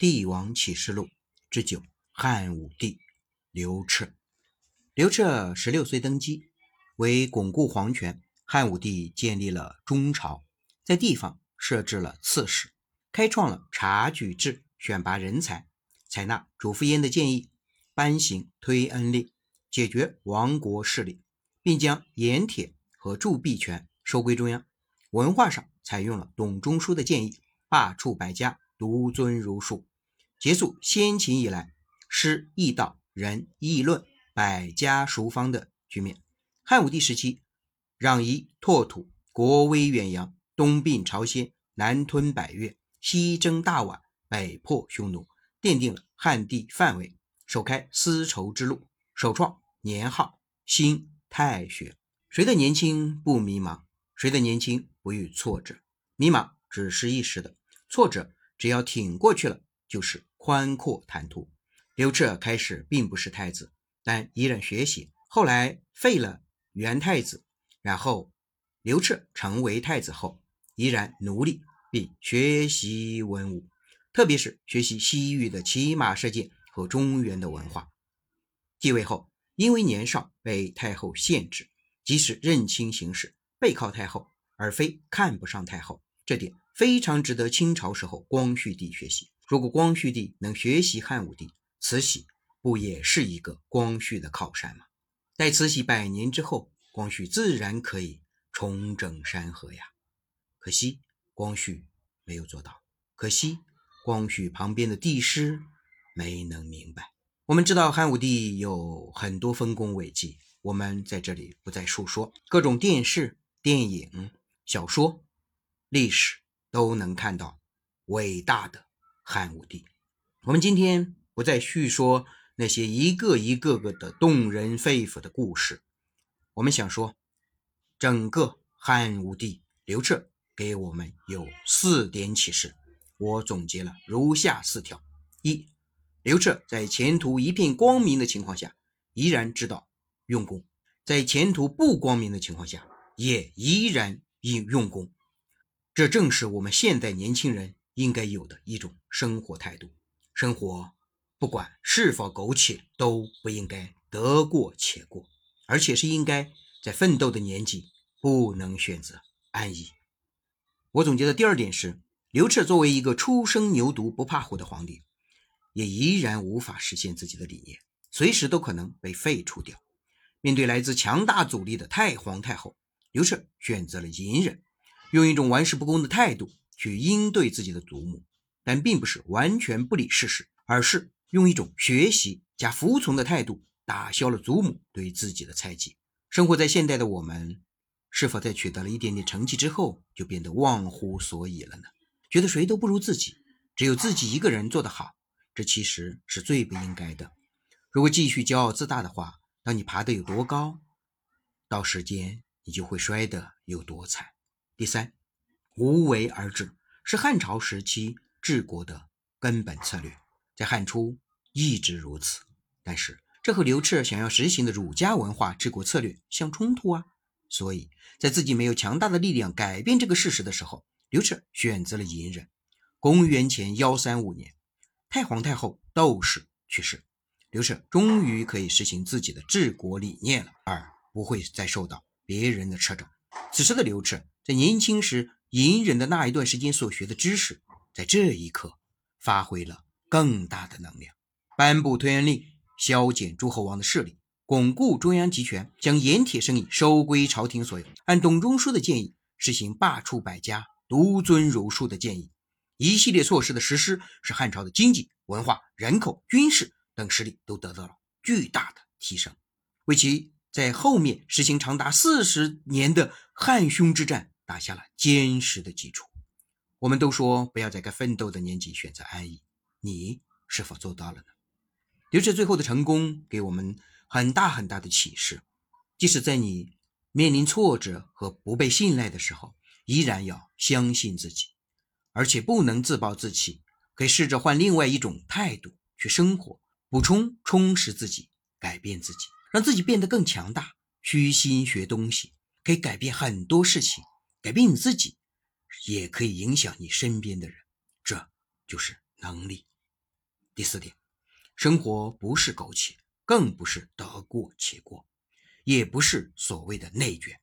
帝王启示录》之九，汉武帝刘彻。刘彻十六岁登基，为巩固皇权，汉武帝建立了中朝，在地方设置了刺史，开创了察举制，选拔人才，采纳主父偃的建议，颁行推恩令，解决亡国势力，并将盐铁和铸币权收归中央。文化上采用了董仲舒的建议，罢黜百家，独尊儒术，结束先秦以来诗易道、仁义论。百家熟方的局面。汉武帝时期，攘夷拓土，国威远扬，东并朝鲜，南吞百越，西征大宛，北破匈奴，奠定了汉地范围，首开丝绸之路，首创年号新太学。谁的年轻不迷茫？谁的年轻不遇挫折？迷茫只是一时的，挫折只要挺过去了，就是宽阔坦途。刘彻开始并不是太子。但依然学习，后来废了元太子，然后刘彻成为太子后，依然努力并学习文武，特别是学习西域的骑马射箭和中原的文化。继位后，因为年少被太后限制，即使认清形势，背靠太后，而非看不上太后，这点非常值得清朝时候光绪帝学习。如果光绪帝能学习汉武帝，慈禧。不也是一个光绪的靠山吗？待慈禧百年之后，光绪自然可以重整山河呀。可惜光绪没有做到，可惜光绪旁边的帝师没能明白。我们知道汉武帝有很多丰功伟绩，我们在这里不再述说，各种电视、电影、小说、历史都能看到伟大的汉武帝。我们今天不再叙说。那些一个一个个的动人肺腑的故事，我们想说，整个汉武帝刘彻给我们有四点启示，我总结了如下四条：一、刘彻在前途一片光明的情况下，依然知道用功；在前途不光明的情况下，也依然应用功。这正是我们现代年轻人应该有的一种生活态度。生活。不管是否苟且，都不应该得过且过，而且是应该在奋斗的年纪不能选择安逸。我总结的第二点是，刘彻作为一个初生牛犊不怕虎的皇帝，也依然无法实现自己的理念，随时都可能被废除掉。面对来自强大阻力的太皇太后，刘彻选择了隐忍，用一种玩世不恭的态度去应对自己的祖母，但并不是完全不理事实，而是。用一种学习加服从的态度，打消了祖母对自己的猜忌。生活在现代的我们，是否在取得了一点点成绩之后，就变得忘乎所以了呢？觉得谁都不如自己，只有自己一个人做得好，这其实是最不应该的。如果继续骄傲自大的话，当你爬得有多高，到时间你就会摔得有多惨。第三，无为而治是汉朝时期治国的根本策略。在汉初一直如此，但是这和刘彻想要实行的儒家文化治国策略相冲突啊！所以在自己没有强大的力量改变这个事实的时候，刘彻选择了隐忍。公元前幺三五年，太皇太后窦氏去世，刘彻终于可以实行自己的治国理念了，而不会再受到别人的掣肘。此时的刘彻在年轻时隐忍的那一段时间所学的知识，在这一刻发挥了。更大的能量，颁布推恩令，削减诸侯王的势力，巩固中央集权，将盐铁生意收归朝廷所有。按董仲舒的建议，实行罢黜百家，独尊儒术的建议，一系列措施的实施，使汉朝的经济、文化、人口、军事等实力都得到了巨大的提升，为其在后面实行长达四十年的汉匈之战打下了坚实的基础。我们都说，不要在该奋斗的年纪选择安逸。你是否做到了呢？刘志最后的成功给我们很大很大的启示，即使在你面临挫折和不被信赖的时候，依然要相信自己，而且不能自暴自弃，可以试着换另外一种态度去生活，补充充实自己，改变自己，让自己变得更强大。虚心学东西可以改变很多事情，改变你自己，也可以影响你身边的人，这就是能力。第四点，生活不是苟且，更不是得过且过，也不是所谓的内卷。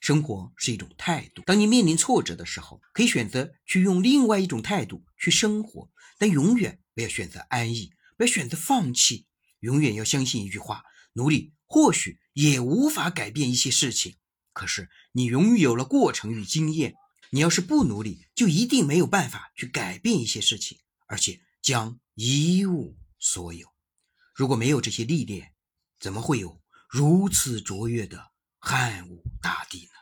生活是一种态度。当你面临挫折的时候，可以选择去用另外一种态度去生活，但永远不要选择安逸，不要选择放弃。永远要相信一句话：努力或许也无法改变一些事情，可是你拥有了过程与经验。你要是不努力，就一定没有办法去改变一些事情，而且将一无所有。如果没有这些历练，怎么会有如此卓越的汉武大帝呢？